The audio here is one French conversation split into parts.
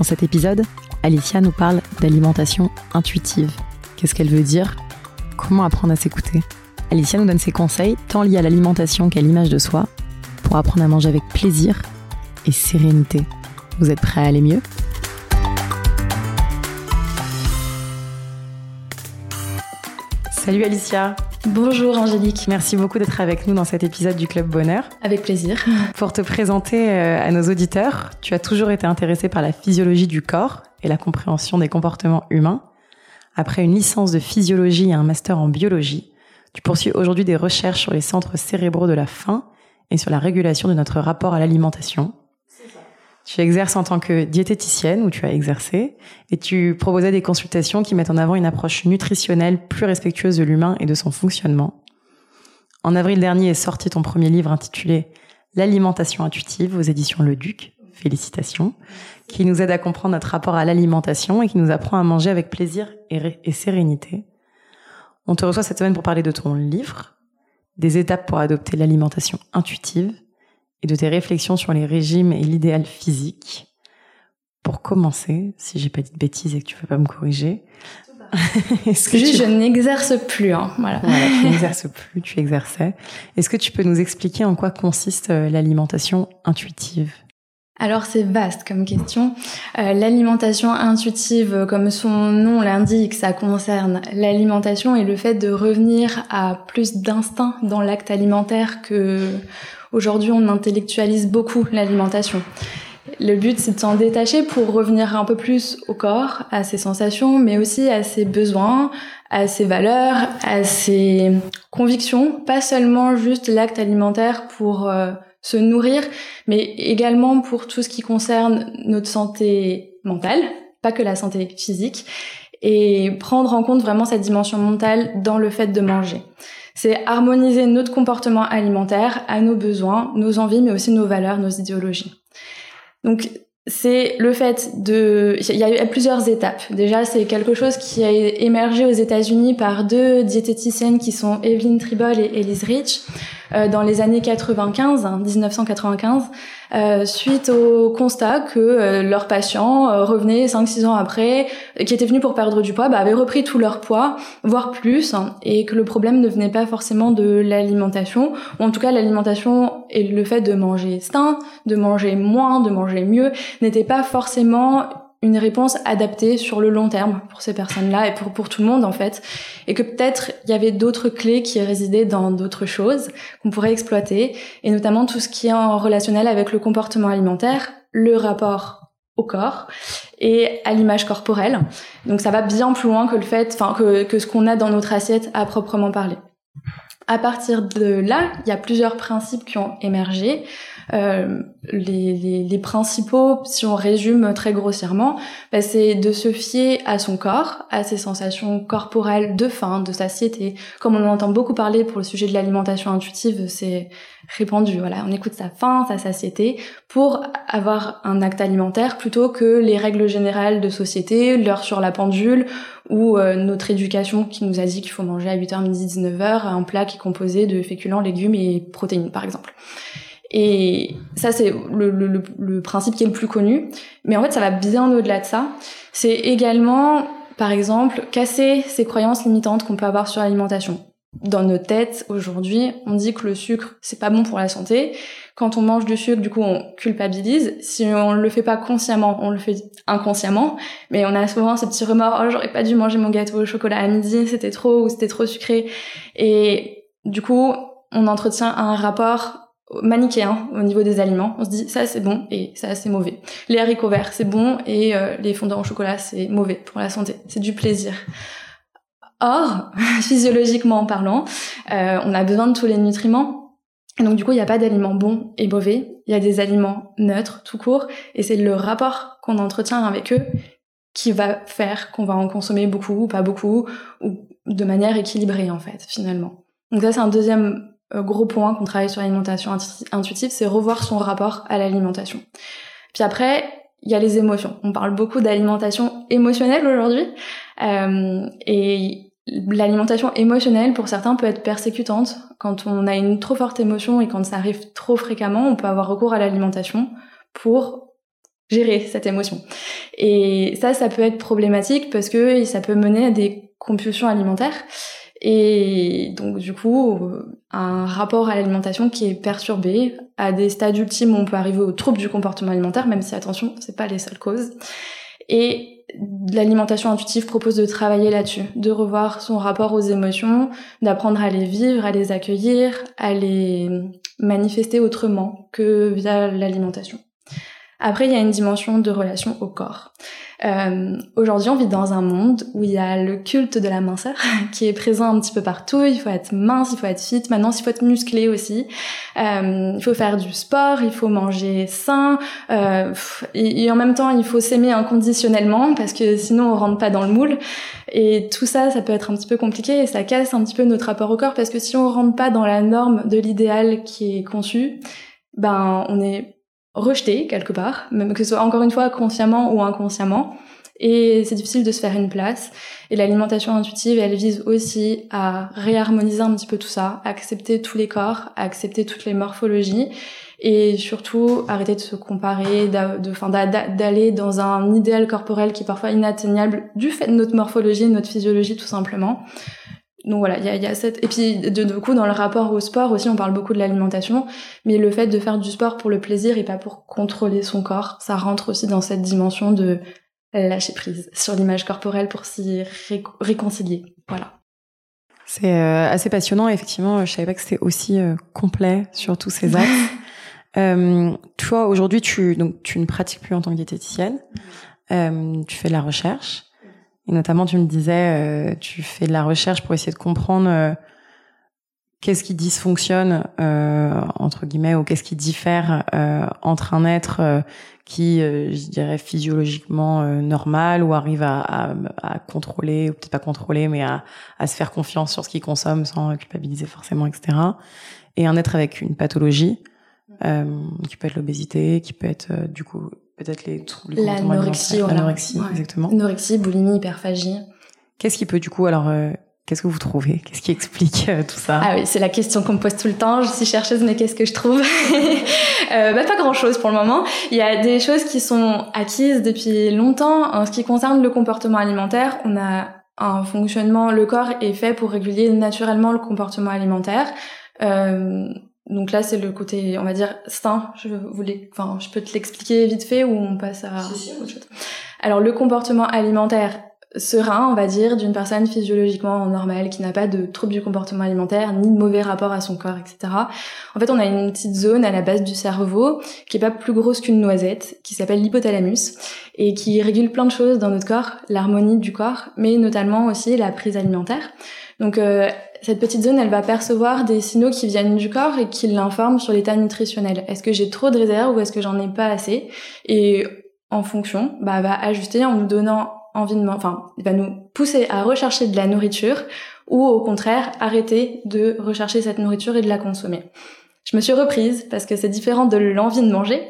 Dans cet épisode, Alicia nous parle d'alimentation intuitive. Qu'est-ce qu'elle veut dire? Comment apprendre à s'écouter? Alicia nous donne ses conseils, tant liés à l'alimentation qu'à l'image de soi, pour apprendre à manger avec plaisir et sérénité. Vous êtes prêts à aller mieux? Salut Alicia Bonjour Angélique. Merci beaucoup d'être avec nous dans cet épisode du Club Bonheur. Avec plaisir. Pour te présenter euh, à nos auditeurs, tu as toujours été intéressée par la physiologie du corps et la compréhension des comportements humains. Après une licence de physiologie et un master en biologie, tu poursuis aujourd'hui des recherches sur les centres cérébraux de la faim et sur la régulation de notre rapport à l'alimentation. Tu exerces en tant que diététicienne, où tu as exercé, et tu proposais des consultations qui mettent en avant une approche nutritionnelle plus respectueuse de l'humain et de son fonctionnement. En avril dernier est sorti ton premier livre intitulé L'alimentation intuitive aux éditions Le Duc. Félicitations. Qui nous aide à comprendre notre rapport à l'alimentation et qui nous apprend à manger avec plaisir et sérénité. On te reçoit cette semaine pour parler de ton livre, des étapes pour adopter l'alimentation intuitive et de tes réflexions sur les régimes et l'idéal physique. Pour commencer, si j'ai pas dit de bêtises et que tu veux pas me corriger, est-ce que je n'exerce plus. Hein, voilà. voilà, tu n'exerces plus, tu exerçais. Est-ce que tu peux nous expliquer en quoi consiste euh, l'alimentation intuitive? Alors c'est vaste comme question. Euh, l'alimentation intuitive, comme son nom l'indique, ça concerne l'alimentation et le fait de revenir à plus d'instinct dans l'acte alimentaire que aujourd'hui on intellectualise beaucoup l'alimentation. Le but, c'est de s'en détacher pour revenir un peu plus au corps, à ses sensations, mais aussi à ses besoins, à ses valeurs, à ses convictions, pas seulement juste l'acte alimentaire pour euh, se nourrir, mais également pour tout ce qui concerne notre santé mentale, pas que la santé physique, et prendre en compte vraiment cette dimension mentale dans le fait de manger. C'est harmoniser notre comportement alimentaire à nos besoins, nos envies, mais aussi nos valeurs, nos idéologies. Donc c'est le fait de... Il y a eu plusieurs étapes. Déjà, c'est quelque chose qui a émergé aux États-Unis par deux diététiciennes qui sont Evelyn Tribol et Elise Rich dans les années 95, 1995, hein, euh, suite au constat que euh, leurs patients euh, revenaient 5-6 ans après, qui étaient venus pour perdre du poids, bah, avaient repris tout leur poids, voire plus, hein, et que le problème ne venait pas forcément de l'alimentation, ou en tout cas l'alimentation et le fait de manger sain, de manger moins, de manger mieux, n'était pas forcément une réponse adaptée sur le long terme pour ces personnes-là et pour, pour tout le monde en fait. Et que peut-être il y avait d'autres clés qui résidaient dans d'autres choses qu'on pourrait exploiter, et notamment tout ce qui est en relationnel avec le comportement alimentaire, le rapport au corps et à l'image corporelle. Donc ça va bien plus loin que le fait, enfin que, que ce qu'on a dans notre assiette à proprement parler. À partir de là, il y a plusieurs principes qui ont émergé. Euh, les, principaux, si on résume très grossièrement, bah, c'est de se fier à son corps, à ses sensations corporelles de faim, de satiété. Comme on en entend beaucoup parler pour le sujet de l'alimentation intuitive, c'est répandu. Voilà, on écoute sa faim, sa satiété, pour avoir un acte alimentaire plutôt que les règles générales de société, l'heure sur la pendule ou euh, notre éducation qui nous a dit qu'il faut manger à 8h midi 19h un plat qui est composé de féculents, légumes et protéines par exemple. Et ça, c'est le, le, le, principe qui est le plus connu. Mais en fait, ça va bien au-delà de ça. C'est également, par exemple, casser ces croyances limitantes qu'on peut avoir sur l'alimentation. Dans nos têtes, aujourd'hui, on dit que le sucre, c'est pas bon pour la santé. Quand on mange du sucre, du coup, on culpabilise. Si on le fait pas consciemment, on le fait inconsciemment. Mais on a souvent ce petit remords, oh, j'aurais pas dû manger mon gâteau au chocolat à midi, c'était trop ou c'était trop sucré. Et du coup, on entretient un rapport manichéen au niveau des aliments. On se dit ça c'est bon et ça c'est mauvais. Les haricots verts c'est bon et euh, les fondants au chocolat c'est mauvais pour la santé. C'est du plaisir. Or, physiologiquement parlant, euh, on a besoin de tous les nutriments Et donc du coup, il n'y a pas d'aliments bons et mauvais, il y a des aliments neutres, tout court, et c'est le rapport qu'on entretient avec eux qui va faire qu'on va en consommer beaucoup ou pas beaucoup, ou de manière équilibrée en fait, finalement. Donc ça, c'est un deuxième euh, gros point qu'on travaille sur l'alimentation intuitive, c'est revoir son rapport à l'alimentation. Puis après, il y a les émotions. On parle beaucoup d'alimentation émotionnelle aujourd'hui, euh, et l'alimentation émotionnelle pour certains peut être persécutante. Quand on a une trop forte émotion et quand ça arrive trop fréquemment, on peut avoir recours à l'alimentation pour gérer cette émotion. Et ça, ça peut être problématique parce que ça peut mener à des compulsions alimentaires. Et donc du coup, un rapport à l'alimentation qui est perturbé, à des stades ultimes on peut arriver aux troubles du comportement alimentaire, même si attention, c'est pas les seules causes. Et l'alimentation intuitive propose de travailler là-dessus, de revoir son rapport aux émotions, d'apprendre à les vivre, à les accueillir, à les manifester autrement que via l'alimentation. Après, il y a une dimension de relation au corps. Euh, Aujourd'hui, on vit dans un monde où il y a le culte de la minceur qui est présent un petit peu partout. Il faut être mince, il faut être fit. Maintenant, il faut être musclé aussi. Euh, il faut faire du sport, il faut manger sain. Euh, et, en même temps, il faut s'aimer inconditionnellement parce que sinon, on rentre pas dans le moule. Et tout ça, ça peut être un petit peu compliqué et ça casse un petit peu notre rapport au corps parce que si on rentre pas dans la norme de l'idéal qui est conçu, ben on est rejeté quelque part, même que ce soit encore une fois consciemment ou inconsciemment. Et c'est difficile de se faire une place. Et l'alimentation intuitive, elle vise aussi à réharmoniser un petit peu tout ça, accepter tous les corps, accepter toutes les morphologies et surtout arrêter de se comparer, d'aller dans un idéal corporel qui est parfois inatteignable du fait de notre morphologie, de notre physiologie tout simplement. Donc voilà, il y a, y a, cette... Et puis de, de coup, dans le rapport au sport aussi, on parle beaucoup de l'alimentation, mais le fait de faire du sport pour le plaisir et pas pour contrôler son corps, ça rentre aussi dans cette dimension de lâcher prise sur l'image corporelle pour s'y réconcilier. Voilà. C'est euh, assez passionnant, effectivement, je savais pas que c'était aussi euh, complet sur tous ces axes. euh, toi, aujourd'hui, tu, donc, tu ne pratiques plus en tant que diététicienne, euh, tu fais de la recherche. Et notamment, tu me disais, euh, tu fais de la recherche pour essayer de comprendre euh, qu'est-ce qui dysfonctionne euh, entre guillemets ou qu'est-ce qui diffère entre un être qui, je dirais, physiologiquement normal ou arrive à, à, à contrôler ou peut-être pas contrôler, mais à, à, se faire confiance sur ce qu'il consomme sans culpabiliser forcément, etc. Et un être avec une pathologie qui peut être l'obésité, qui peut être du coup peut-être les troubles l'anorexie l'anorexie exactement. Anorexie boulimie hyperphagie. Qu'est-ce qui peut du coup alors euh, qu'est-ce que vous trouvez? Qu'est-ce qui explique euh, tout ça? Ah oui c'est la question qu'on me pose tout le temps. Je suis chercheuse mais qu'est-ce que je trouve? Euh, bah, pas grand chose pour le moment. Il y a des choses qui sont acquises depuis longtemps. En ce qui concerne le comportement alimentaire on a un fonctionnement le corps est fait pour réguler naturellement le comportement alimentaire. Euh, donc là, c'est le côté, on va dire, sain. Je voulais, enfin, je peux te l'expliquer vite fait ou on passe à Alors, le comportement alimentaire serein, on va dire, d'une personne physiologiquement normale qui n'a pas de trouble du comportement alimentaire ni de mauvais rapport à son corps, etc. En fait, on a une petite zone à la base du cerveau qui est pas plus grosse qu'une noisette, qui s'appelle l'hypothalamus et qui régule plein de choses dans notre corps, l'harmonie du corps, mais notamment aussi la prise alimentaire. Donc euh, cette petite zone, elle va percevoir des signaux qui viennent du corps et qui l'informent sur l'état nutritionnel. Est-ce que j'ai trop de réserves ou est-ce que j'en ai pas assez? Et en fonction, bah, va ajuster en nous donnant envie de, enfin, il va nous pousser à rechercher de la nourriture ou au contraire arrêter de rechercher cette nourriture et de la consommer. Je me suis reprise parce que c'est différent de l'envie de manger,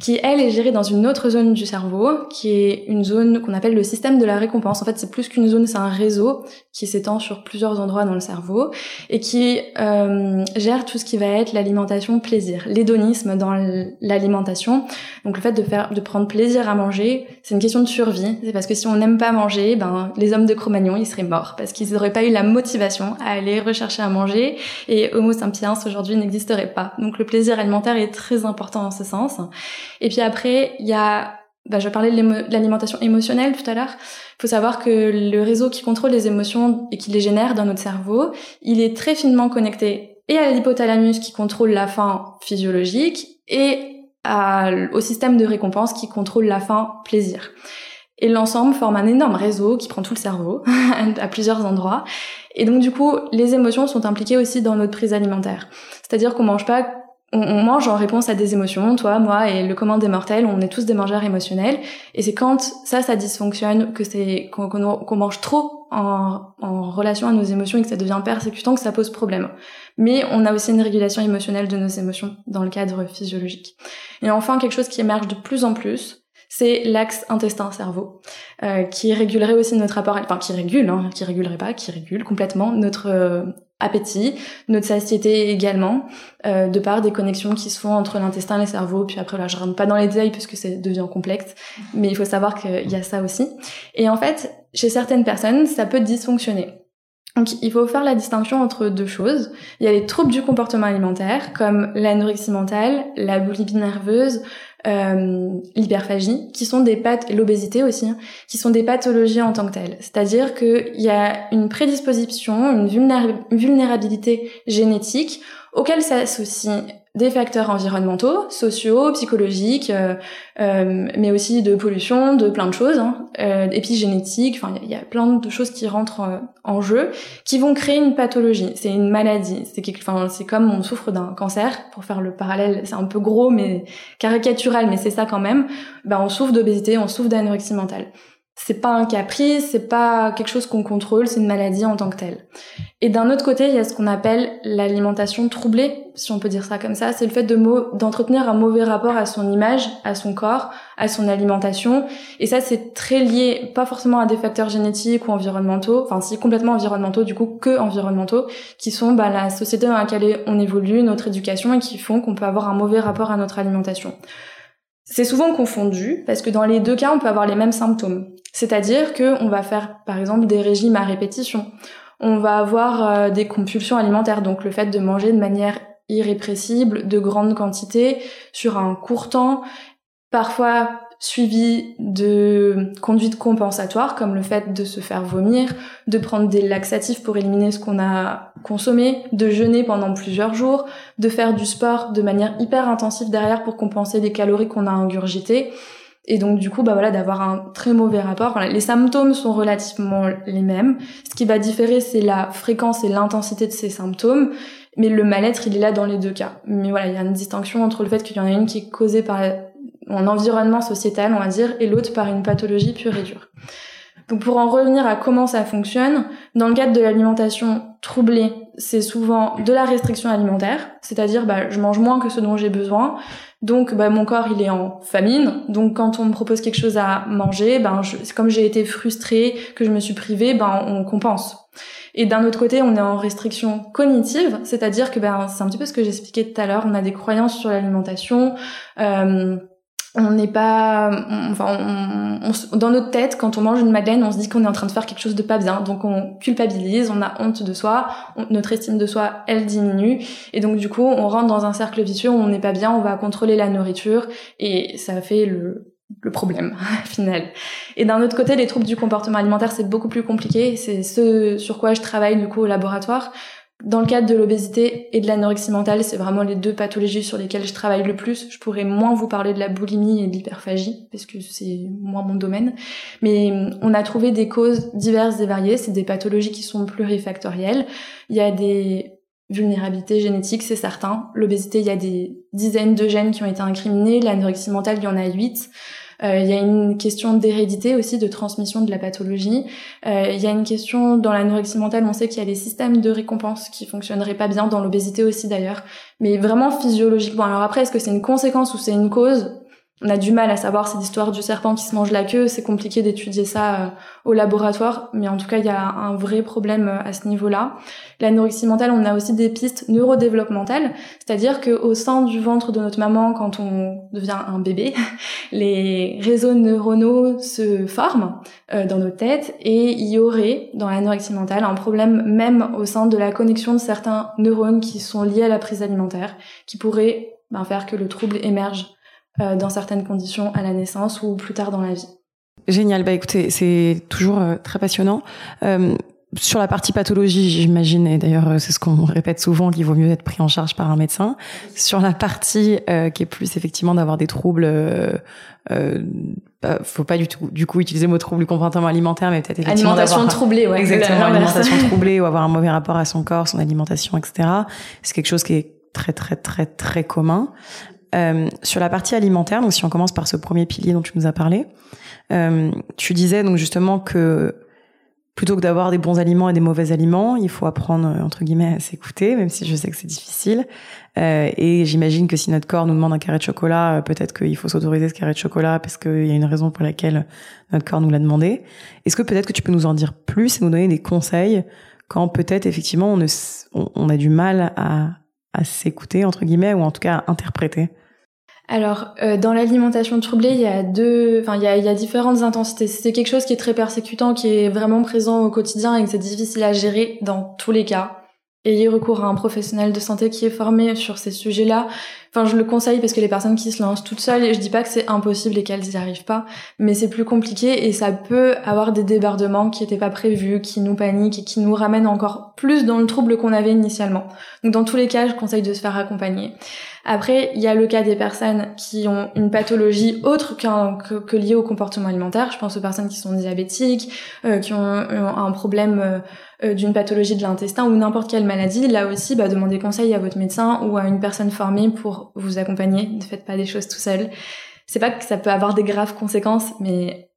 qui elle est gérée dans une autre zone du cerveau, qui est une zone qu'on appelle le système de la récompense. En fait, c'est plus qu'une zone, c'est un réseau qui s'étend sur plusieurs endroits dans le cerveau et qui euh, gère tout ce qui va être l'alimentation plaisir, l'hédonisme dans l'alimentation. Donc le fait de faire, de prendre plaisir à manger, c'est une question de survie. C'est parce que si on n'aime pas manger, ben les hommes de Cro-Magnon ils seraient morts parce qu'ils n'auraient pas eu la motivation à aller rechercher à manger et Homo sapiens aujourd'hui n'existerait pas. Donc le plaisir alimentaire est très important en ce sens. Et puis après, il y a, bah, je parlais de l'alimentation émotionnelle tout à l'heure. Il faut savoir que le réseau qui contrôle les émotions et qui les génère dans notre cerveau, il est très finement connecté et à l'hypothalamus qui contrôle la faim physiologique et au système de récompense qui contrôle la faim plaisir. Et l'ensemble forme un énorme réseau qui prend tout le cerveau à plusieurs endroits Et donc du coup, les émotions sont impliquées aussi dans notre prise alimentaire. C'est-à-dire qu'on mange pas on, mange en réponse à des émotions, toi, moi et le commun des mortels, on est tous des mangeurs émotionnels. Et c'est quand ça, ça dysfonctionne, que c'est qu'on mange trop en, en, relation à nos émotions et que ça devient persécutant, que ça pose problème. Mais on a aussi une régulation émotionnelle de nos émotions dans le cadre physiologique. Et enfin, quelque chose qui émerge de plus en plus, c'est l'axe intestin-cerveau, euh, qui régulerait aussi notre rapport, enfin qui régule, hein, qui régulerait pas, qui régule complètement notre euh, appétit, notre satiété également, euh, de par des connexions qui se font entre l'intestin et le cerveau. Puis après, là, je rentre pas dans les détails puisque ça devient complexe, mais il faut savoir qu'il y a ça aussi. Et en fait, chez certaines personnes, ça peut dysfonctionner. Donc, il faut faire la distinction entre deux choses. Il y a les troubles du comportement alimentaire, comme l'anorexie mentale, la boulimie nerveuse, euh, l'hyperphagie, qui sont des l'obésité aussi, hein, qui sont des pathologies en tant que telles. C'est-à-dire qu'il y a une prédisposition, une vulnérabilité génétique auquel s'associe des facteurs environnementaux, sociaux, psychologiques, euh, euh, mais aussi de pollution, de plein de choses, hein, euh, épigénétiques, enfin il y, a plein de choses qui rentrent euh, en jeu, qui vont créer une pathologie. C'est une maladie. C'est c'est comme on souffre d'un cancer, pour faire le parallèle, c'est un peu gros mais caricatural, mais c'est ça quand même. Ben on souffre d'obésité, on souffre d'anorexie mentale c'est pas un caprice, c'est pas quelque chose qu'on contrôle, c'est une maladie en tant que telle. Et d'un autre côté, il y a ce qu'on appelle l'alimentation troublée, si on peut dire ça comme ça, c'est le fait de d'entretenir un mauvais rapport à son image, à son corps, à son alimentation. Et ça, c'est très lié, pas forcément à des facteurs génétiques ou environnementaux, enfin si complètement environnementaux, du coup que environnementaux, qui sont bah, la société dans laquelle on évolue, notre éducation, et qui font qu'on peut avoir un mauvais rapport à notre alimentation. C'est souvent confondu parce que dans les deux cas, on peut avoir les mêmes symptômes. C'est-à-dire que on va faire par exemple des régimes à répétition. On va avoir euh, des compulsions alimentaires, donc le fait de manger de manière irrépressible, de grandes quantités, sur un court temps, parfois suivi de conduites compensatoires comme le fait de se faire vomir, de prendre des laxatifs pour éliminer ce qu'on a consommé, de jeûner pendant plusieurs jours, de faire du sport de manière hyper intensive derrière pour compenser les calories qu'on a ingurgitées. Et donc du coup, bah voilà, d'avoir un très mauvais rapport. les symptômes sont relativement les mêmes. Ce qui va différer, c'est la fréquence et l'intensité de ces symptômes. Mais le mal-être, il est là dans les deux cas. Mais voilà, il y a une distinction entre le fait qu'il y en a une qui est causée par un environnement sociétal, on va dire, et l'autre par une pathologie pure et dure. Donc pour en revenir à comment ça fonctionne, dans le cadre de l'alimentation troublée, c'est souvent de la restriction alimentaire, c'est-à-dire bah, je mange moins que ce dont j'ai besoin, donc bah, mon corps il est en famine, donc quand on me propose quelque chose à manger, ben je, comme j'ai été frustrée, que je me suis privée, ben on compense. Et d'un autre côté, on est en restriction cognitive, c'est-à-dire que ben c'est un petit peu ce que j'expliquais tout à l'heure, on a des croyances sur l'alimentation. Euh, on n'est pas, enfin, dans notre tête, quand on mange une madeleine, on se dit qu'on est en train de faire quelque chose de pas bien, donc on culpabilise, on a honte de soi, notre estime de soi, elle diminue, et donc du coup, on rentre dans un cercle vicieux où on n'est pas bien, on va contrôler la nourriture, et ça fait le, le problème final. Et d'un autre côté, les troubles du comportement alimentaire, c'est beaucoup plus compliqué, c'est ce sur quoi je travaille du coup au laboratoire. Dans le cadre de l'obésité et de l'anorexie mentale, c'est vraiment les deux pathologies sur lesquelles je travaille le plus. Je pourrais moins vous parler de la boulimie et de l'hyperphagie, parce que c'est moins mon domaine. Mais hum, on a trouvé des causes diverses et variées. C'est des pathologies qui sont plurifactorielles. Il y a des vulnérabilités génétiques, c'est certain. L'obésité, il y a des dizaines de gènes qui ont été incriminés. L'anorexie mentale, il y en a huit. Euh, il y a une question d'hérédité aussi, de transmission de la pathologie. Euh, il y a une question dans l'anorexie mentale, on sait qu'il y a des systèmes de récompense qui fonctionneraient pas bien, dans l'obésité aussi d'ailleurs, mais vraiment physiologiquement. Alors après, est-ce que c'est une conséquence ou c'est une cause? On a du mal à savoir cette histoire du serpent qui se mange la queue, c'est compliqué d'étudier ça euh, au laboratoire, mais en tout cas il y a un vrai problème euh, à ce niveau-là. L'anorexie mentale, on a aussi des pistes neurodéveloppementales, c'est-à-dire que au sein du ventre de notre maman, quand on devient un bébé, les réseaux neuronaux se forment euh, dans nos têtes et il y aurait dans l'anorexie mentale un problème même au sein de la connexion de certains neurones qui sont liés à la prise alimentaire, qui pourrait ben, faire que le trouble émerge euh, dans certaines conditions à la naissance ou plus tard dans la vie. Génial. Bah écoutez, c'est toujours euh, très passionnant. Euh, sur la partie pathologie, j'imagine, et d'ailleurs c'est ce qu'on répète souvent, qu'il vaut mieux être pris en charge par un médecin. Sur la partie qui est plus effectivement d'avoir des troubles, euh, bah, faut pas du tout, du coup, utiliser le mot trouble du comportement alimentaire, mais peut-être effectivement alimentation troublée, ouais, exactement, alimentation troublée ou avoir un mauvais rapport à son corps, son alimentation, etc. C'est quelque chose qui est très très très très commun. Euh, sur la partie alimentaire, donc si on commence par ce premier pilier dont tu nous as parlé, euh, tu disais donc justement que plutôt que d'avoir des bons aliments et des mauvais aliments, il faut apprendre entre guillemets à s'écouter, même si je sais que c'est difficile. Euh, et j'imagine que si notre corps nous demande un carré de chocolat, euh, peut-être qu'il faut s'autoriser ce carré de chocolat parce qu'il y a une raison pour laquelle notre corps nous l'a demandé. Est-ce que peut-être que tu peux nous en dire plus et nous donner des conseils quand peut-être effectivement on, on, a du mal à, à s'écouter entre guillemets ou en tout cas à interpréter? Alors, euh, dans l'alimentation troublée, il y a deux, enfin, il y a, il y a différentes intensités. C'est quelque chose qui est très persécutant, qui est vraiment présent au quotidien et que c'est difficile à gérer dans tous les cas. Ayez recours à un professionnel de santé qui est formé sur ces sujets-là. Enfin, je le conseille parce que les personnes qui se lancent toutes seules, et je dis pas que c'est impossible et qu'elles n'y arrivent pas, mais c'est plus compliqué et ça peut avoir des débordements qui n'étaient pas prévus, qui nous paniquent et qui nous ramènent encore plus dans le trouble qu'on avait initialement. Donc, dans tous les cas, je conseille de se faire accompagner. Après, il y a le cas des personnes qui ont une pathologie autre que, liée au comportement alimentaire. Je pense aux personnes qui sont diabétiques, euh, qui ont, un problème euh, euh, d'une pathologie de l'intestin ou n'importe quelle maladie. Là aussi, bah, demandez conseil à votre médecin ou à une personne formée pour vous accompagner. Ne faites pas des choses tout seul. C'est pas que ça peut avoir des graves conséquences, mais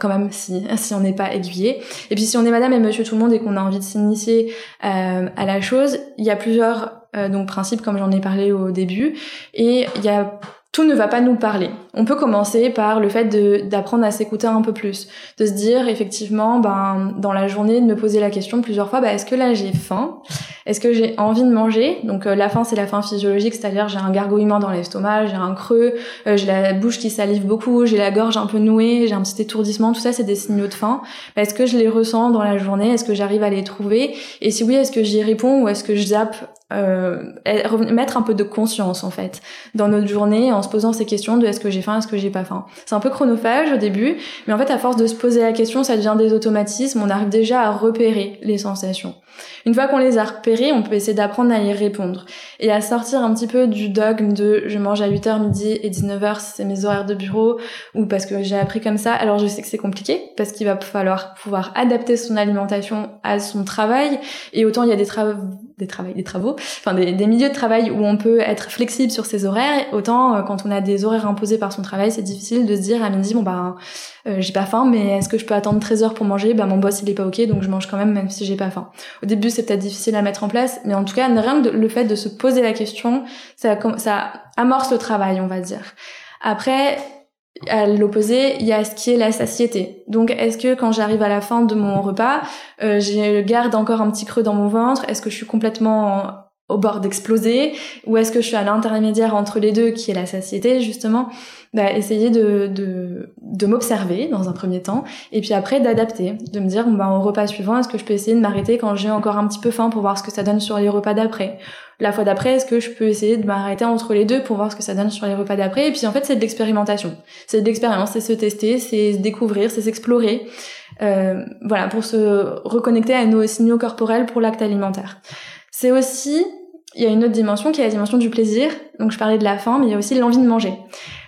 quand même si si on n'est pas aiguillé et puis si on est madame et monsieur tout le monde et qu'on a envie de s'initier euh, à la chose il y a plusieurs euh, donc principes comme j'en ai parlé au début et il y a tout ne va pas nous parler. On peut commencer par le fait d'apprendre à s'écouter un peu plus, de se dire effectivement, ben dans la journée, de me poser la question plusieurs fois, ben, est-ce que là j'ai faim? Est-ce que j'ai envie de manger? Donc euh, la faim c'est la faim physiologique, c'est-à-dire j'ai un gargouillement dans l'estomac, j'ai un creux, euh, j'ai la bouche qui salive beaucoup, j'ai la gorge un peu nouée, j'ai un petit étourdissement, tout ça c'est des signaux de faim. Ben, est-ce que je les ressens dans la journée? Est-ce que j'arrive à les trouver? Et si oui, est-ce que j'y réponds ou est-ce que je zappe euh, mettre un peu de conscience en fait dans notre journée en se posant ces questions de est-ce que j'ai faim, est-ce que j'ai pas faim. C'est un peu chronophage au début, mais en fait à force de se poser la question, ça devient des automatismes, on arrive déjà à repérer les sensations. Une fois qu'on les a repérés, on peut essayer d'apprendre à y répondre et à sortir un petit peu du dogme de je mange à 8h midi et 19h c'est mes horaires de bureau ou parce que j'ai appris comme ça. Alors je sais que c'est compliqué parce qu'il va falloir pouvoir adapter son alimentation à son travail et autant il y a des travaux des travaux, des travaux, enfin des, milieux de travail où on peut être flexible sur ses horaires, autant euh, quand on a des horaires imposés par son travail, c'est difficile de se dire à midi bon bah j'ai pas faim, mais est-ce que je peux attendre 13 heures pour manger? Bah mon boss il est pas ok, donc je mange quand même même si j'ai pas faim. Début c'est peut-être difficile à mettre en place, mais en tout cas rien que le fait de se poser la question, ça, ça amorce le travail, on va dire. Après, à l'opposé, il y a ce qui est la satiété. Donc, est-ce que quand j'arrive à la fin de mon repas, euh, je garde encore un petit creux dans mon ventre? Est-ce que je suis complètement au bord d'exploser? Ou est-ce que je suis à l'intermédiaire entre les deux qui est la satiété justement? Bah, essayer de, de, de m'observer dans un premier temps et puis après d'adapter de me dire bah, au repas suivant est-ce que je peux essayer de m'arrêter quand j'ai encore un petit peu faim pour voir ce que ça donne sur les repas d'après? La fois d'après est-ce que je peux essayer de m'arrêter entre les deux pour voir ce que ça donne sur les repas d'après? Et puis en fait c'est de l'expérimentation. C'est de l'expérience c'est se tester c'est découvrir c'est s'explorer euh, voilà pour se reconnecter à nos signaux corporels pour l'acte alimentaire. C'est aussi il y a une autre dimension qui est la dimension du plaisir. Donc je parlais de la faim, mais il y a aussi l'envie de manger.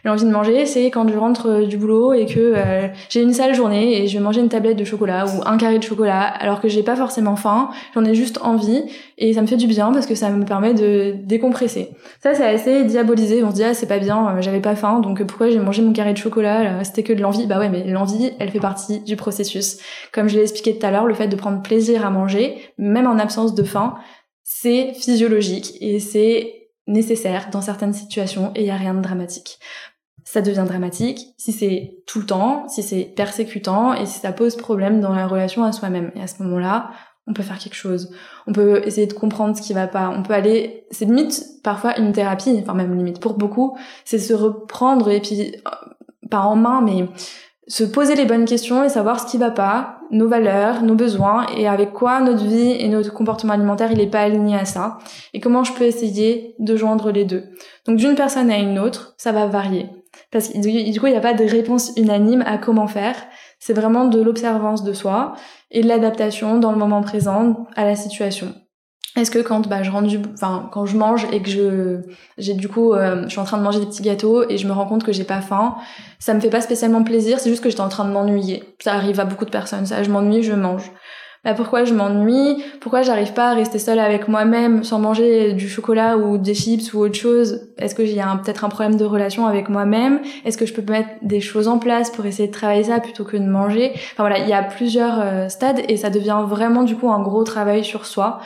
L'envie de manger, c'est quand je rentre euh, du boulot et que euh, j'ai une sale journée et je vais manger une tablette de chocolat ou un carré de chocolat alors que j'ai pas forcément faim, j'en ai juste envie et ça me fait du bien parce que ça me permet de décompresser. Ça c'est assez diabolisé, on se dit ah c'est pas bien, euh, j'avais pas faim donc pourquoi j'ai mangé mon carré de chocolat, c'était que de l'envie. Bah ouais mais l'envie, elle fait partie du processus. Comme je l'ai expliqué tout à l'heure, le fait de prendre plaisir à manger, même en absence de faim, c'est physiologique et c'est nécessaire dans certaines situations et il n'y a rien de dramatique. Ça devient dramatique si c'est tout le temps, si c'est persécutant et si ça pose problème dans la relation à soi-même. Et à ce moment-là, on peut faire quelque chose. On peut essayer de comprendre ce qui va pas. On peut aller, c'est limite parfois une thérapie, enfin même limite pour beaucoup, c'est se reprendre et puis euh, pas en main, mais se poser les bonnes questions et savoir ce qui va pas, nos valeurs, nos besoins et avec quoi notre vie et notre comportement alimentaire il est pas aligné à ça et comment je peux essayer de joindre les deux. Donc d'une personne à une autre, ça va varier. Parce que du coup, il n'y a pas de réponse unanime à comment faire. C'est vraiment de l'observance de soi et de l'adaptation dans le moment présent à la situation. Est-ce que quand bah, je rentre du, enfin quand je mange et que je j'ai du coup euh, je suis en train de manger des petits gâteaux et je me rends compte que j'ai pas faim, ça me fait pas spécialement plaisir, c'est juste que j'étais en train de m'ennuyer. Ça arrive à beaucoup de personnes, ça je m'ennuie, je mange bah pourquoi je m'ennuie, pourquoi j'arrive pas à rester seule avec moi-même sans manger du chocolat ou des chips ou autre chose? Est-ce que j'ai peut-être un problème de relation avec moi-même? Est-ce que je peux mettre des choses en place pour essayer de travailler ça plutôt que de manger? Enfin voilà, il y a plusieurs euh, stades et ça devient vraiment du coup un gros travail sur soi.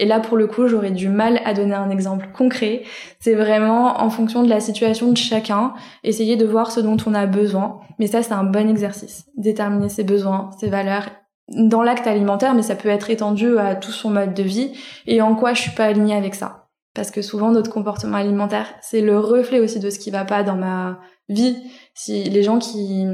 Et là, pour le coup, j'aurais du mal à donner un exemple concret. C'est vraiment en fonction de la situation de chacun, essayer de voir ce dont on a besoin. Mais ça, c'est un bon exercice. Déterminer ses besoins, ses valeurs dans l'acte alimentaire, mais ça peut être étendu à tout son mode de vie et en quoi je suis pas alignée avec ça. Parce que souvent notre comportement alimentaire, c'est le reflet aussi de ce qui va pas dans ma vie. Si les gens qui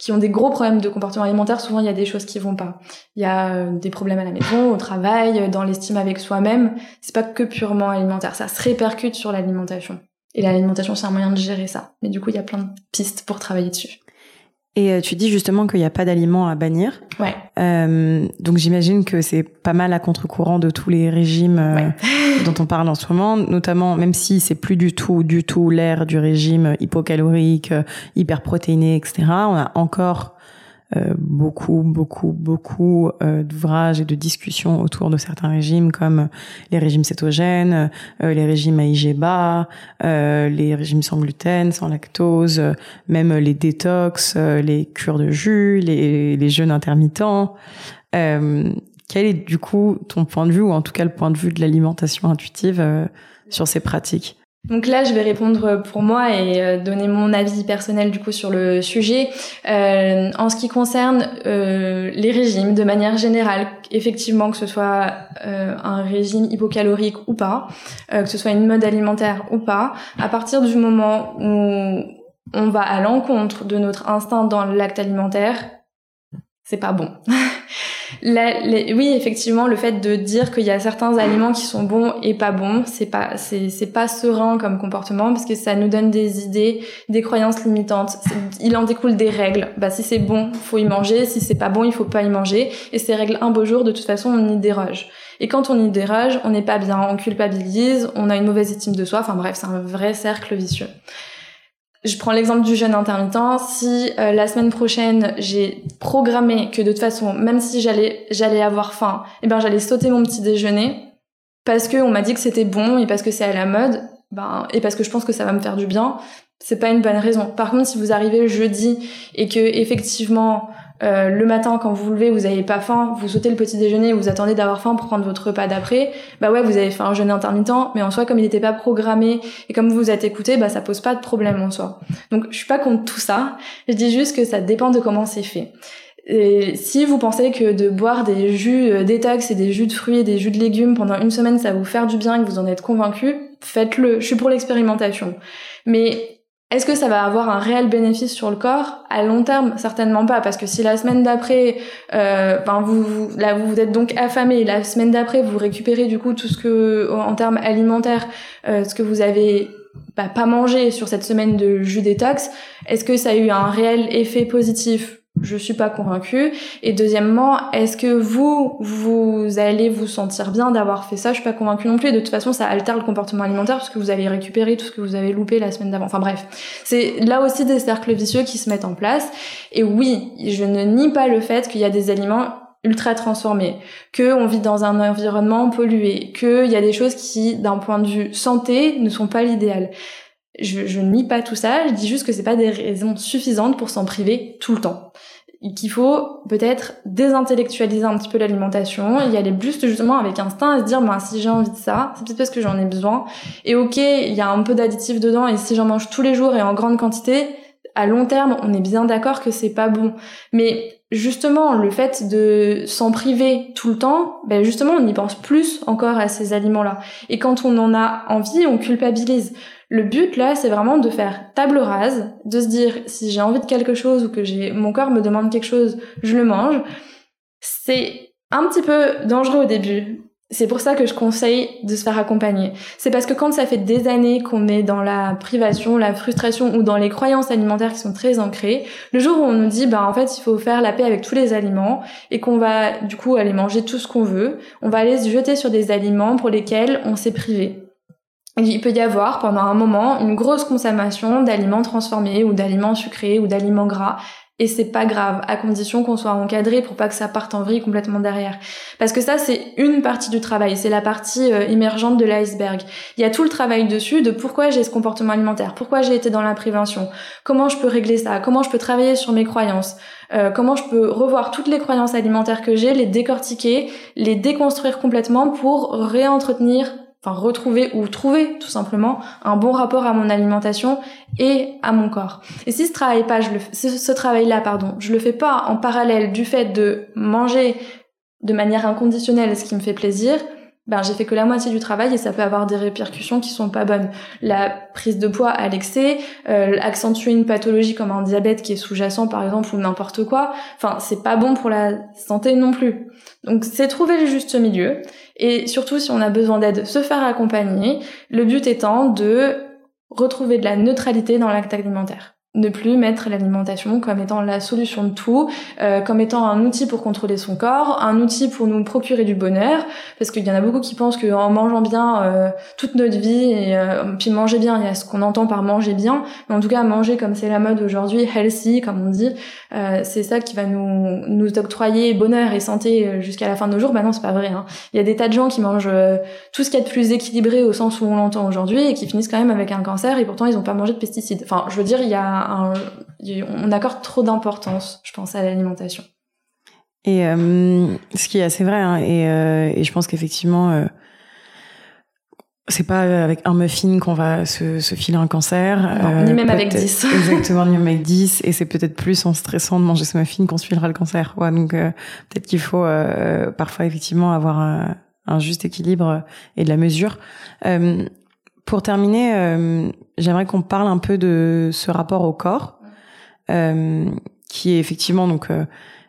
qui ont des gros problèmes de comportement alimentaire, souvent il y a des choses qui vont pas. Il y a euh, des problèmes à la maison, au travail, dans l'estime avec soi-même. C'est pas que purement alimentaire, ça se répercute sur l'alimentation. Et l'alimentation, c'est un moyen de gérer ça. Mais du coup, il y a plein de pistes pour travailler dessus. Et euh, tu dis justement qu'il n'y a pas d'aliments à bannir. Ouais. Euh, donc j'imagine que c'est pas mal à contre-courant de tous les régimes euh, dont on parle en ce moment, notamment même si c'est plus du tout, du tout l'ère du régime hypocalorique, euh, hyperprotéiné, etc. On a encore euh, beaucoup, beaucoup, beaucoup euh, d'ouvrages et de discussions autour de certains régimes comme les régimes cétogènes, euh, les régimes à IG bas, les régimes sans gluten, sans lactose, même les détox, les cures de jus, les, les jeûnes intermittents. quel est du coup ton point de vue ou en tout cas le point de vue de l'alimentation intuitive sur ces pratiques? Donc là, je vais répondre pour moi et euh, donner mon avis personnel du coup sur le sujet. Euh, en ce qui concerne euh, les régimes, de manière générale, effectivement que ce soit euh, un régime hypocalorique ou pas, euh, que ce soit une mode alimentaire ou pas, à partir du moment où on va à l'encontre de notre instinct dans l'acte alimentaire, c'est pas bon. oui, effectivement, le fait de dire qu'il y a certains aliments qui sont bons et pas bons, c'est pas c'est pas serein comme comportement parce que ça nous donne des idées, des croyances limitantes. Il en découle des règles. Bah si c'est bon, faut y manger. Si c'est pas bon, il faut pas y manger. Et ces règles, un beau jour, de toute façon, on y déroge. Et quand on y déroge, on n'est pas bien, on culpabilise, on a une mauvaise estime de soi. Enfin bref, c'est un vrai cercle vicieux. Je prends l'exemple du jeûne intermittent. Si euh, la semaine prochaine j'ai programmé que de toute façon, même si j'allais j'allais avoir faim, eh ben j'allais sauter mon petit déjeuner parce que on m'a dit que c'était bon et parce que c'est à la mode, ben et parce que je pense que ça va me faire du bien, c'est pas une bonne raison. Par contre, si vous arrivez jeudi et que effectivement euh, le matin, quand vous vous levez, vous avez pas faim, vous sautez le petit déjeuner, vous attendez d'avoir faim pour prendre votre repas d'après, bah ouais, vous avez fait un jeûne intermittent, mais en soi, comme il n'était pas programmé et comme vous vous êtes écouté, bah ça pose pas de problème en soi. Donc, je suis pas contre tout ça. Je dis juste que ça dépend de comment c'est fait. Et si vous pensez que de boire des jus euh, détox et des jus de fruits et des jus de légumes pendant une semaine, ça va vous faire du bien et que vous en êtes convaincu, faites-le. Je suis pour l'expérimentation. Mais est-ce que ça va avoir un réel bénéfice sur le corps? À long terme, certainement pas, parce que si la semaine d'après, euh, vous, vous, vous êtes donc affamé, la semaine d'après vous récupérez du coup tout ce que, en termes alimentaires, euh, ce que vous avez bah, pas mangé sur cette semaine de jus détox, est-ce que ça a eu un réel effet positif? Je suis pas convaincue. Et deuxièmement, est-ce que vous, vous allez vous sentir bien d'avoir fait ça? Je suis pas convaincue non plus. de toute façon, ça altère le comportement alimentaire parce que vous allez récupérer tout ce que vous avez loupé la semaine d'avant. Enfin bref, c'est là aussi des cercles vicieux qui se mettent en place. Et oui, je ne nie pas le fait qu'il y a des aliments ultra transformés, que on vit dans un environnement pollué, qu'il y a des choses qui, d'un point de vue santé, ne sont pas l'idéal. Je, je nie pas tout ça, je dis juste que c'est pas des raisons suffisantes pour s'en priver tout le temps qu'il faut peut-être désintellectualiser un petit peu l'alimentation y aller juste justement avec instinct et se dire bah, si j'ai envie de ça, c'est peut-être parce que j'en ai besoin. Et ok, il y a un peu d'additifs dedans et si j'en mange tous les jours et en grande quantité, à long terme, on est bien d'accord que c'est pas bon. Mais justement, le fait de s'en priver tout le temps, ben justement, on y pense plus encore à ces aliments-là. Et quand on en a envie, on culpabilise. Le but là, c'est vraiment de faire table rase, de se dire si j'ai envie de quelque chose ou que j'ai mon corps me demande quelque chose, je le mange. C'est un petit peu dangereux au début. c'est pour ça que je conseille de se faire accompagner. C'est parce que quand ça fait des années qu'on est dans la privation, la frustration ou dans les croyances alimentaires qui sont très ancrées, le jour où on nous dit bah en fait il faut faire la paix avec tous les aliments et qu'on va du coup aller manger tout ce qu'on veut, on va aller se jeter sur des aliments pour lesquels on s'est privé. Il peut y avoir pendant un moment une grosse consommation d'aliments transformés ou d'aliments sucrés ou d'aliments gras et c'est pas grave, à condition qu'on soit encadré pour pas que ça parte en vrille complètement derrière. Parce que ça, c'est une partie du travail, c'est la partie euh, émergente de l'iceberg. Il y a tout le travail dessus de pourquoi j'ai ce comportement alimentaire, pourquoi j'ai été dans la prévention, comment je peux régler ça, comment je peux travailler sur mes croyances, euh, comment je peux revoir toutes les croyances alimentaires que j'ai, les décortiquer, les déconstruire complètement pour réentretenir enfin retrouver ou trouver tout simplement un bon rapport à mon alimentation et à mon corps. Et si ce travail-là, pardon, je le fais pas en parallèle du fait de manger de manière inconditionnelle ce qui me fait plaisir, ben j'ai fait que la moitié du travail et ça peut avoir des répercussions qui sont pas bonnes. La prise de poids à l'excès, euh, accentuer une pathologie comme un diabète qui est sous-jacent par exemple ou n'importe quoi, enfin c'est pas bon pour la santé non plus. Donc c'est trouver le juste milieu et surtout si on a besoin d'aide, se faire accompagner, le but étant de retrouver de la neutralité dans l'acte alimentaire ne plus mettre l'alimentation comme étant la solution de tout, euh, comme étant un outil pour contrôler son corps, un outil pour nous procurer du bonheur, parce qu'il y en a beaucoup qui pensent qu'en mangeant bien euh, toute notre vie, et euh, puis manger bien, il y a ce qu'on entend par manger bien, mais en tout cas manger comme c'est la mode aujourd'hui, healthy comme on dit, c'est ça qui va nous, nous octroyer bonheur et santé jusqu'à la fin de nos jours. Bah non, c'est pas vrai. Hein. Il y a des tas de gens qui mangent tout ce qu'il y a de plus équilibré au sens où on l'entend aujourd'hui et qui finissent quand même avec un cancer et pourtant ils n'ont pas mangé de pesticides. Enfin, je veux dire, il y a on accorde trop d'importance, je pense, à l'alimentation. Et euh, ce qui est assez vrai, hein, euh, et, je pense qu'effectivement, euh, c'est pas avec un muffin qu'on va se, filer un cancer. ni même avec 10. exactement, ni même avec 10. Et c'est peut-être plus en stressant de manger ce muffin qu'on se filera le cancer. Ouais, donc peut-être qu'il faut parfois effectivement avoir un, un, juste équilibre et de la mesure. Pour terminer, j'aimerais qu'on parle un peu de ce rapport au corps, euh, qui est effectivement donc euh,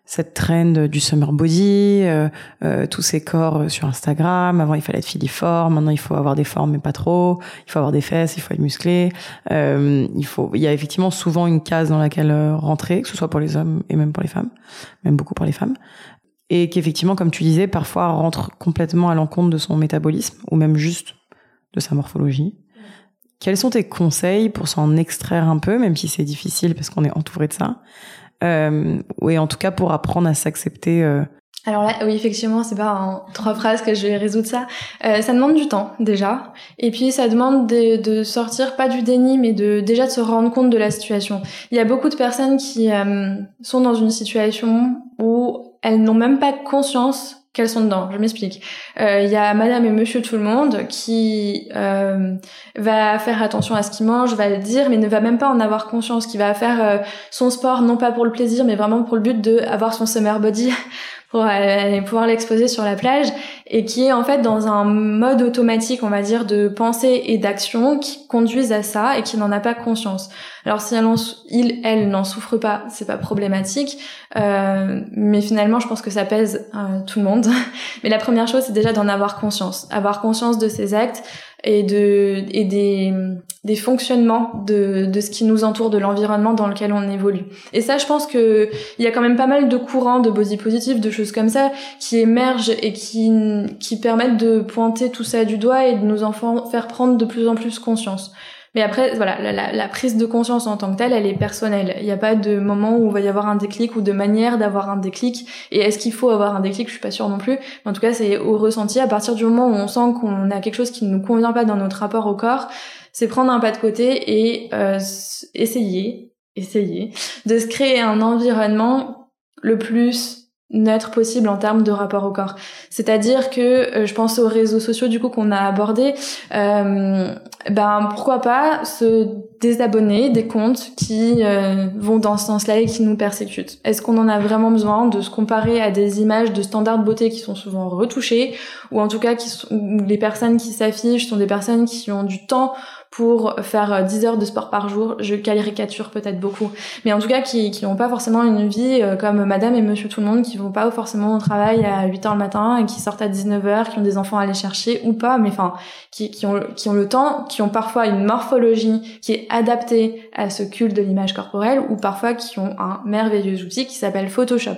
cette trend du summer body, tous ces corps sur Instagram. Avant, il fallait être filiforme. Maintenant, il faut avoir des formes, mais pas trop. Il faut avoir des fesses, il faut être musclé. il faut, il y a effectivement souvent une case dans laquelle rentrer, que ce soit pour les hommes et même pour les femmes, même beaucoup pour les femmes et qui effectivement, comme tu disais, parfois rentre complètement à l'encontre de son métabolisme ou même juste de sa morphologie. Quels sont tes conseils pour s'en extraire un peu, même si c'est difficile parce qu'on est entouré de ça euh, Oui, en tout cas pour apprendre à s'accepter. Euh... Alors là, oui, effectivement, c'est pas en trois phrases que je vais résoudre ça. Euh, ça demande du temps déjà, et puis ça demande de, de, sortir pas du déni, mais de déjà de se rendre compte de la situation. Il y a beaucoup de personnes qui euh, sont dans une situation où elles n'ont même pas conscience qu'elles sont dedans. Je m'explique. Il euh, y a Madame et Monsieur tout le monde qui euh, va faire attention à ce qu'il mange, va le dire, mais ne va même pas en avoir conscience, qui va faire euh, son sport non pas pour le plaisir, mais vraiment pour le but de avoir son summer body pour aller pouvoir l'exposer sur la plage et qui est en fait dans un mode automatique, on va dire, de pensée et d'action qui conduisent à ça et qui n'en a pas conscience. Alors si elle, elle n'en souffre pas, c'est pas problématique, euh, mais finalement je pense que ça pèse euh, tout le monde. mais la première chose c'est déjà d'en avoir conscience, avoir conscience de ses actes, et de et des des fonctionnements de de ce qui nous entoure de l'environnement dans lequel on évolue. Et ça je pense que il y a quand même pas mal de courants de body positive, de choses comme ça qui émergent et qui qui permettent de pointer tout ça du doigt et de nous en faire prendre de plus en plus conscience. Mais après, voilà, la, prise de conscience en tant que telle, elle est personnelle. Il n'y a pas de moment où il va y avoir un déclic ou de manière d'avoir un déclic. Et est-ce qu'il faut avoir un déclic? Je suis pas sûre non plus. Mais en tout cas, c'est au ressenti. À partir du moment où on sent qu'on a quelque chose qui ne nous convient pas dans notre rapport au corps, c'est prendre un pas de côté et euh, essayer, essayer de se créer un environnement le plus neutre possible en termes de rapport au corps. C'est-à-dire que euh, je pense aux réseaux sociaux du coup qu'on a abordé, euh, ben pourquoi pas se désabonner des comptes qui euh, vont dans ce sens-là et qui nous persécutent. Est-ce qu'on en a vraiment besoin de se comparer à des images de standards de beauté qui sont souvent retouchées ou en tout cas qui sont, les personnes qui s'affichent sont des personnes qui ont du temps pour faire 10 heures de sport par jour. Je caricature peut-être beaucoup, mais en tout cas qui qui n'ont pas forcément une vie comme Madame et Monsieur tout le monde, qui vont pas forcément au travail à 8 heures le matin et qui sortent à 19 heures, qui ont des enfants à aller chercher ou pas, mais enfin qui qui ont qui ont le temps, qui ont parfois une morphologie qui est adaptée à ce culte de l'image corporelle ou parfois qui ont un merveilleux outil qui s'appelle Photoshop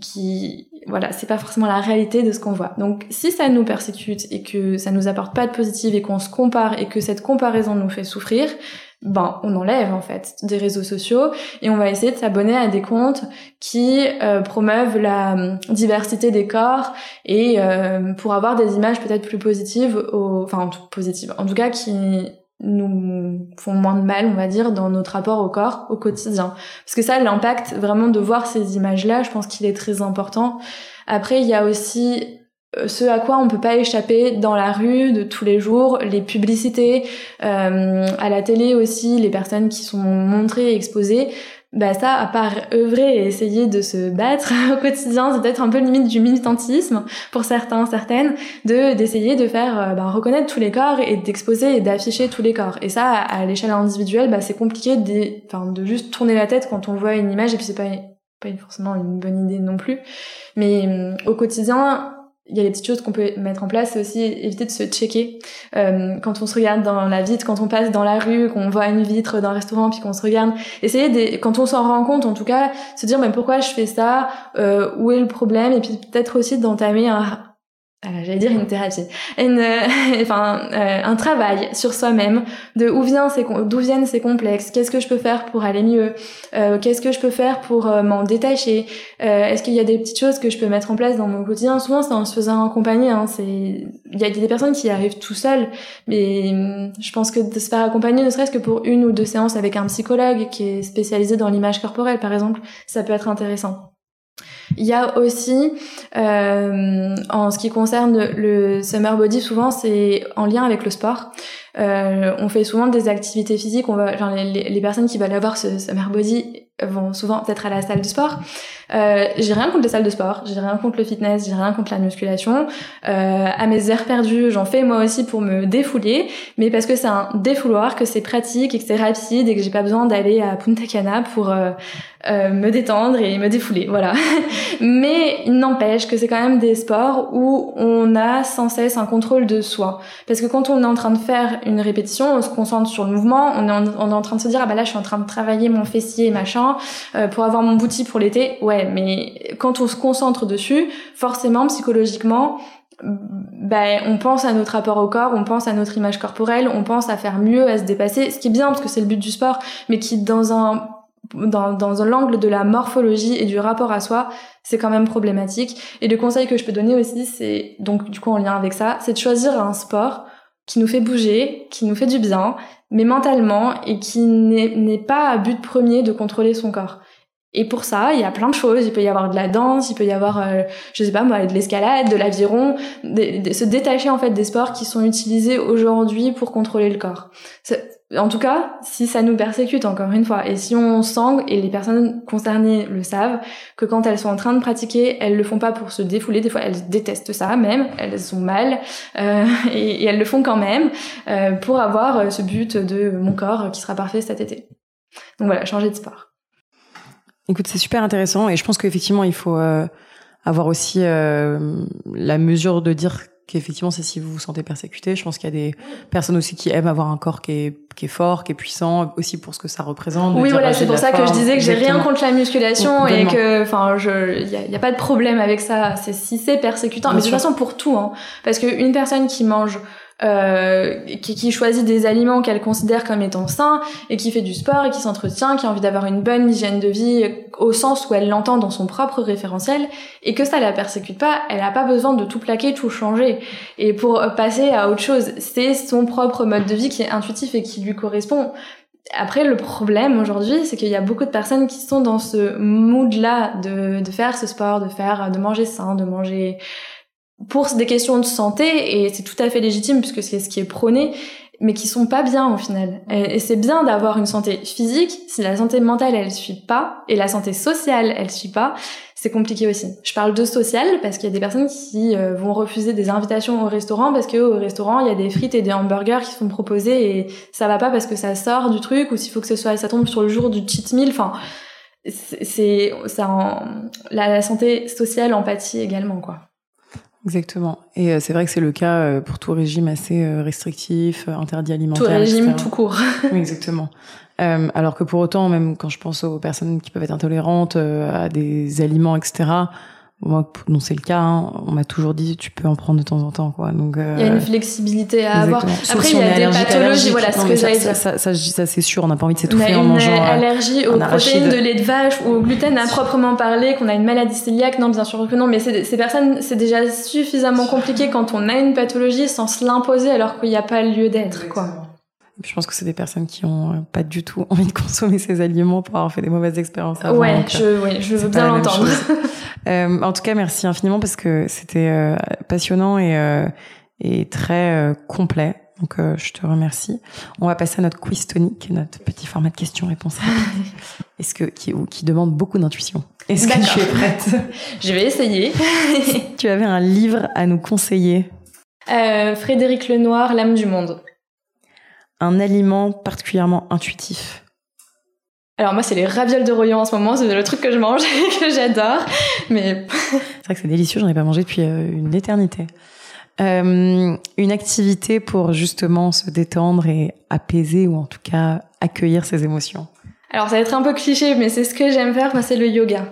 qui voilà c'est pas forcément la réalité de ce qu'on voit. Donc si ça nous persécute et que ça nous apporte pas de positif et qu'on se compare et que cette comparaison nous fait souffrir ben on enlève en fait des réseaux sociaux et on va essayer de s'abonner à des comptes qui euh, promeuvent la hum, diversité des corps et euh, pour avoir des images peut-être plus positives au... enfin positives en tout cas qui nous font moins de mal, on va dire, dans notre rapport au corps au quotidien. Parce que ça, l'impact vraiment de voir ces images-là, je pense qu'il est très important. Après, il y a aussi euh, ce à quoi on peut pas échapper dans la rue de tous les jours, les publicités, euh, à la télé aussi, les personnes qui sont montrées, exposées bah ça, à part œuvrer et essayer de se battre au quotidien, c'est peut-être un peu limite du militantisme pour certains, certaines, de d'essayer de faire euh, bah, reconnaître tous les corps et d'exposer et d'afficher tous les corps. Et ça, à l'échelle individuelle, bah, c'est compliqué de, de juste tourner la tête quand on voit une image et puis c'est pas pas forcément une bonne idée non plus. Mais hum, au quotidien, il y a des petites choses qu'on peut mettre en place, c'est aussi éviter de se checker. Euh, quand on se regarde dans la vitre, quand on passe dans la rue, qu'on voit une vitre d'un restaurant, puis qu'on se regarde, essayer, des, quand on s'en rend compte, en tout cas, se dire mais pourquoi je fais ça, euh, où est le problème, et puis peut-être aussi d'entamer un, j'allais dire une thérapie, une, euh, enfin euh, un travail sur soi-même, de où vient ces, d'où viennent ces complexes, qu'est-ce que je peux faire pour aller mieux, euh, qu'est-ce que je peux faire pour m'en détacher, est-ce qu'il y a des petites choses que je peux mettre en place dans mon quotidien? Souvent c'est en se faisant accompagner, hein, c'est, il y a des personnes qui arrivent tout seuls, mais je pense que de se faire accompagner, ne serait-ce que pour une ou deux séances avec un psychologue qui est spécialisé dans l'image corporelle par exemple, ça peut être intéressant. Il y a aussi, euh, en ce qui concerne le summer body, souvent c'est en lien avec le sport. Euh, on fait souvent des activités physiques. On va, genre les, personnes qui veulent avoir ce summer body vont souvent peut-être à la salle de sport. Euh, j'ai rien contre les salles de sport, j'ai rien contre le fitness, j'ai rien contre la musculation. Euh, à mes heures perdues, j'en fais moi aussi pour me défouler, mais parce que c'est un défouloir, que c'est pratique et que c'est rapide et que j'ai pas besoin d'aller à Punta Cana pour euh, euh, me détendre et me défouler, voilà. mais il n'empêche que c'est quand même des sports où on a sans cesse un contrôle de soi, parce que quand on est en train de faire une répétition, on se concentre sur le mouvement, on est en, train de se dire ah bah là je suis en train de travailler mon fessier machin euh, pour avoir mon bouti pour l'été, ouais, mais quand on se concentre dessus, forcément psychologiquement ben, on pense à notre rapport au corps, on pense à notre image corporelle, on pense à faire mieux, à se dépasser, ce qui est bien parce que c'est le but du sport, mais qui dans un dans, dans l'angle de la morphologie et du rapport à soi, c'est quand même problématique. Et le conseil que je peux donner aussi, c'est donc du coup en lien avec ça, c'est de choisir un sport qui nous fait bouger, qui nous fait du bien, mais mentalement et qui n'est pas à but premier de contrôler son corps. Et pour ça, il y a plein de choses. Il peut y avoir de la danse, il peut y avoir, euh, je sais pas moi, de l'escalade, de l'aviron, se détacher en fait des sports qui sont utilisés aujourd'hui pour contrôler le corps. En tout cas, si ça nous persécute encore une fois, et si on sent, et les personnes concernées le savent, que quand elles sont en train de pratiquer, elles le font pas pour se défouler, des fois elles détestent ça même, elles sont mal, euh, et, elles le font quand même, euh, pour avoir ce but de mon corps qui sera parfait cet été. Donc voilà, changer de sport. Écoute, c'est super intéressant et je pense qu'effectivement, il faut euh, avoir aussi euh, la mesure de dire qu'effectivement, c'est si vous vous sentez persécuté. Je pense qu'il y a des personnes aussi qui aiment avoir un corps qui est, qui est fort, qui est puissant, aussi pour ce que ça représente. Oui, voilà, c'est pour ça que je disais que j'ai rien contre la musculation et que, enfin, je, il y a, pas de problème avec ça. C'est si c'est persécutant, mais de toute façon pour tout, hein, parce qu'une personne qui mange euh, qui, qui, choisit des aliments qu'elle considère comme étant sains et qui fait du sport et qui s'entretient, qui a envie d'avoir une bonne hygiène de vie au sens où elle l'entend dans son propre référentiel et que ça la persécute pas, elle n'a pas besoin de tout plaquer, tout changer. Et pour passer à autre chose, c'est son propre mode de vie qui est intuitif et qui lui correspond. Après, le problème aujourd'hui, c'est qu'il y a beaucoup de personnes qui sont dans ce mood-là de, de faire ce sport, de faire, de manger sain, de manger pour des questions de santé, et c'est tout à fait légitime puisque c'est ce qui est prôné, mais qui sont pas bien au final. Et, c'est bien d'avoir une santé physique, si la santé mentale elle suit pas, et la santé sociale elle suit pas, c'est compliqué aussi. Je parle de social parce qu'il y a des personnes qui euh, vont refuser des invitations au restaurant parce que au restaurant il y a des frites et des hamburgers qui sont proposés et ça va pas parce que ça sort du truc ou s'il faut que ce soit ça tombe sur le jour du cheat meal. Enfin, c'est ça en, la, santé sociale empathie également quoi. Exactement. Et euh, c'est vrai que c'est le cas euh, pour tout régime assez euh, restrictif, interdit alimentaire. Tout régime tout court. oui, exactement. alors que pour autant, même quand je pense aux personnes qui peuvent être intolérantes à des aliments, etc., moi non c'est le cas hein. on m'a toujours dit tu peux en prendre de temps en temps quoi. Donc euh, il y a une flexibilité à avoir. après il y a des pathologies voilà ce que j'allais dire. ça, ça, ça, c'est sûr on n'a pas envie de s'étouffer en mangeant une euh, allergie aux protéines de lait de vache ou au gluten à proprement parler qu'on a une maladie cœliaque. Non bien sûr que non mais ces personnes c'est déjà suffisamment compliqué quand on a une pathologie sans se l'imposer alors qu'il n'y a pas lieu d'être quoi je pense que c'est des personnes qui ont euh, pas du tout envie de consommer ces aliments pour avoir fait des mauvaises expériences avant. Ouais, je, ouais, je veux bien l'entendre. euh, en tout cas, merci infiniment parce que c'était euh, passionnant et, euh, et très euh, complet. Donc, je te remercie. On va passer à notre quiz tonique, notre petit format de questions-réponses Est-ce que qui, qui demande beaucoup d'intuition? Est-ce que tu es prête? Je vais essayer. tu avais un livre à nous conseiller? Frédéric Lenoir, L'âme du monde un aliment particulièrement intuitif alors moi c'est les ravioles de Royan en ce moment, c'est le truc que je mange et que j'adore. Mais c'est vrai que c'est délicieux, j'en ai pas mangé depuis euh, une éternité. Euh, une activité pour justement se détendre et apaiser ou en tout cas accueillir ses émotions. Alors ça va être un peu cliché, mais c'est ce que j'aime faire, moi c'est le yoga.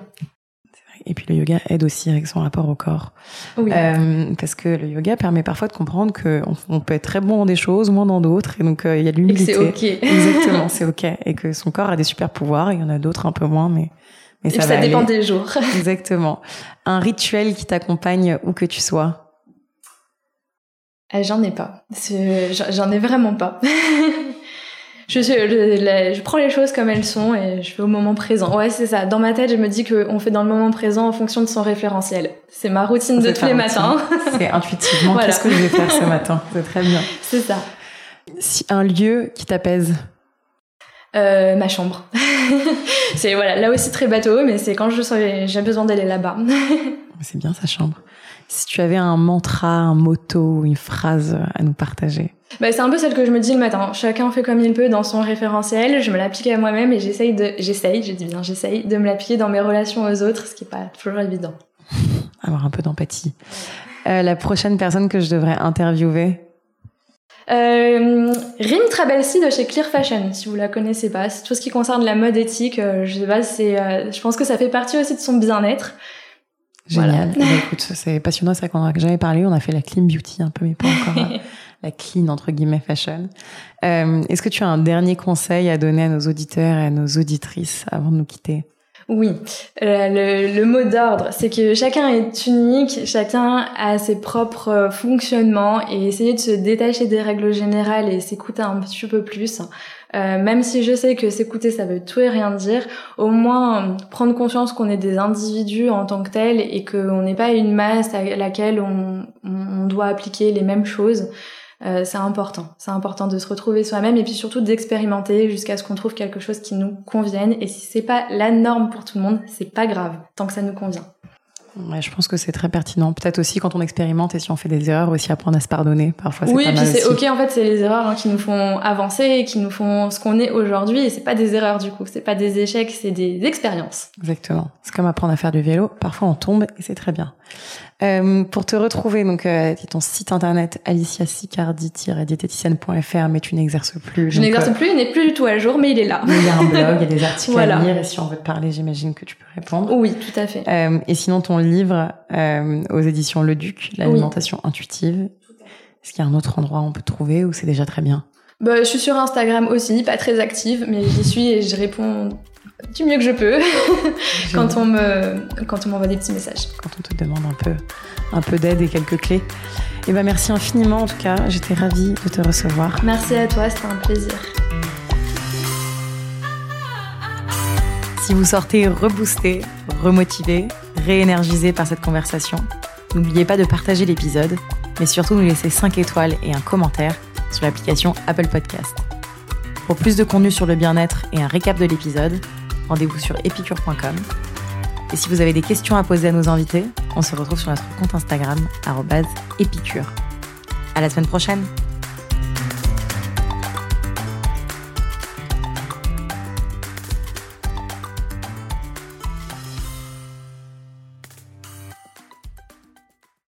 Et puis le yoga aide aussi avec son rapport au corps. Oui. Euh, parce que le yoga permet parfois de comprendre qu'on on peut être très bon dans des choses, moins dans d'autres. Et donc euh, il y a de l'humilité. c'est ok. Exactement, c'est ok. Et que son corps a des super pouvoirs, il y en a d'autres un peu moins, mais, mais ça, ça dépend des jours. Exactement. Un rituel qui t'accompagne où que tu sois? Euh, j'en ai pas. J'en ai vraiment pas. je, je, je, prends les choses comme elles sont et je fais au moment présent. Ouais, c'est ça. Dans ma tête, je me dis qu'on fait dans le moment présent en fonction de son référentiel. C'est ma routine de tous les matins. C'est intuitivement qu'est-ce que je vais faire ce matin. C'est très bien. C'est ça. Si un lieu qui t'apaise. Euh, ma chambre. c'est voilà, là aussi très bateau, mais c'est quand je j'ai besoin d'aller là-bas. c'est bien sa chambre. Si tu avais un mantra, un motto, une phrase à nous partager. Bah, c'est un peu celle que je me dis le matin. Chacun fait comme il peut dans son référentiel. Je me l'applique à moi-même et j'essaye de, j'essaye, je dis bien j'essaye, de me l'appliquer dans mes relations aux autres, ce qui est pas toujours évident. Avoir un peu d'empathie. Euh, la prochaine personne que je devrais interviewer? Euh, Rim Trabelsi de chez Clear Fashion, si vous la connaissez pas. C'est tout ce qui concerne la mode éthique. Euh, je sais pas, c'est, euh, je pense que ça fait partie aussi de son bien-être. Génial. Voilà. Eh écoute, c'est passionnant, c'est vrai qu'on a jamais parlé. On a fait la clean beauty un peu, mais pas encore la clean entre guillemets fashion. Euh, Est-ce que tu as un dernier conseil à donner à nos auditeurs et à nos auditrices avant de nous quitter? Oui, euh, le, le, mot d'ordre, c'est que chacun est unique, chacun a ses propres fonctionnements et essayer de se détacher des règles générales et s'écouter un petit peu plus. Euh, même si je sais que s'écouter ça veut tout et rien dire, au moins prendre conscience qu'on est des individus en tant que tels et qu'on n'est pas une masse à laquelle on, on doit appliquer les mêmes choses. Euh, c'est important. C'est important de se retrouver soi-même et puis surtout d'expérimenter jusqu'à ce qu'on trouve quelque chose qui nous convienne. Et si c'est pas la norme pour tout le monde, c'est pas grave tant que ça nous convient. Ouais, je pense que c'est très pertinent. Peut-être aussi quand on expérimente et si on fait des erreurs, aussi apprendre à se pardonner. Parfois, c'est oui, pas puis c'est ok. En fait, c'est les erreurs hein, qui nous font avancer, et qui nous font ce qu'on est aujourd'hui. Et c'est pas des erreurs du coup. C'est pas des échecs, c'est des expériences. Exactement. C'est comme apprendre à faire du vélo. Parfois, on tombe et c'est très bien. Euh, pour te retrouver, donc, euh, ton site internet aliciasicardi-diététicienne.fr, mais tu n'exerces plus. Je n'exerce euh, plus, il n'est plus du tout à jour, mais il est là. Il y a un blog, il y a des articles à lire, et si on veut te parler, j'imagine que tu peux répondre. Oui, tout à fait. Et sinon, ton livre aux éditions Le Duc, l'alimentation intuitive. Est-ce qu'il y a un autre endroit où on peut te trouver ou c'est déjà très bien? Bah, je suis sur Instagram aussi, pas très active, mais j'y suis et je réponds du mieux que je peux quand on me quand on m'envoie des petits messages. Quand on te demande un peu un peu d'aide et quelques clés. Et eh ben merci infiniment en tout cas, j'étais ravie de te recevoir. Merci à toi, c'était un plaisir. Si vous sortez reboosté, remotivé, réénergisé par cette conversation, n'oubliez pas de partager l'épisode, mais surtout nous laisser 5 étoiles et un commentaire sur l'application Apple Podcast. Pour plus de contenu sur le bien-être et un récap de l'épisode, rendez-vous sur epicure.com. Et si vous avez des questions à poser à nos invités, on se retrouve sur notre compte Instagram, épicure. À la semaine prochaine!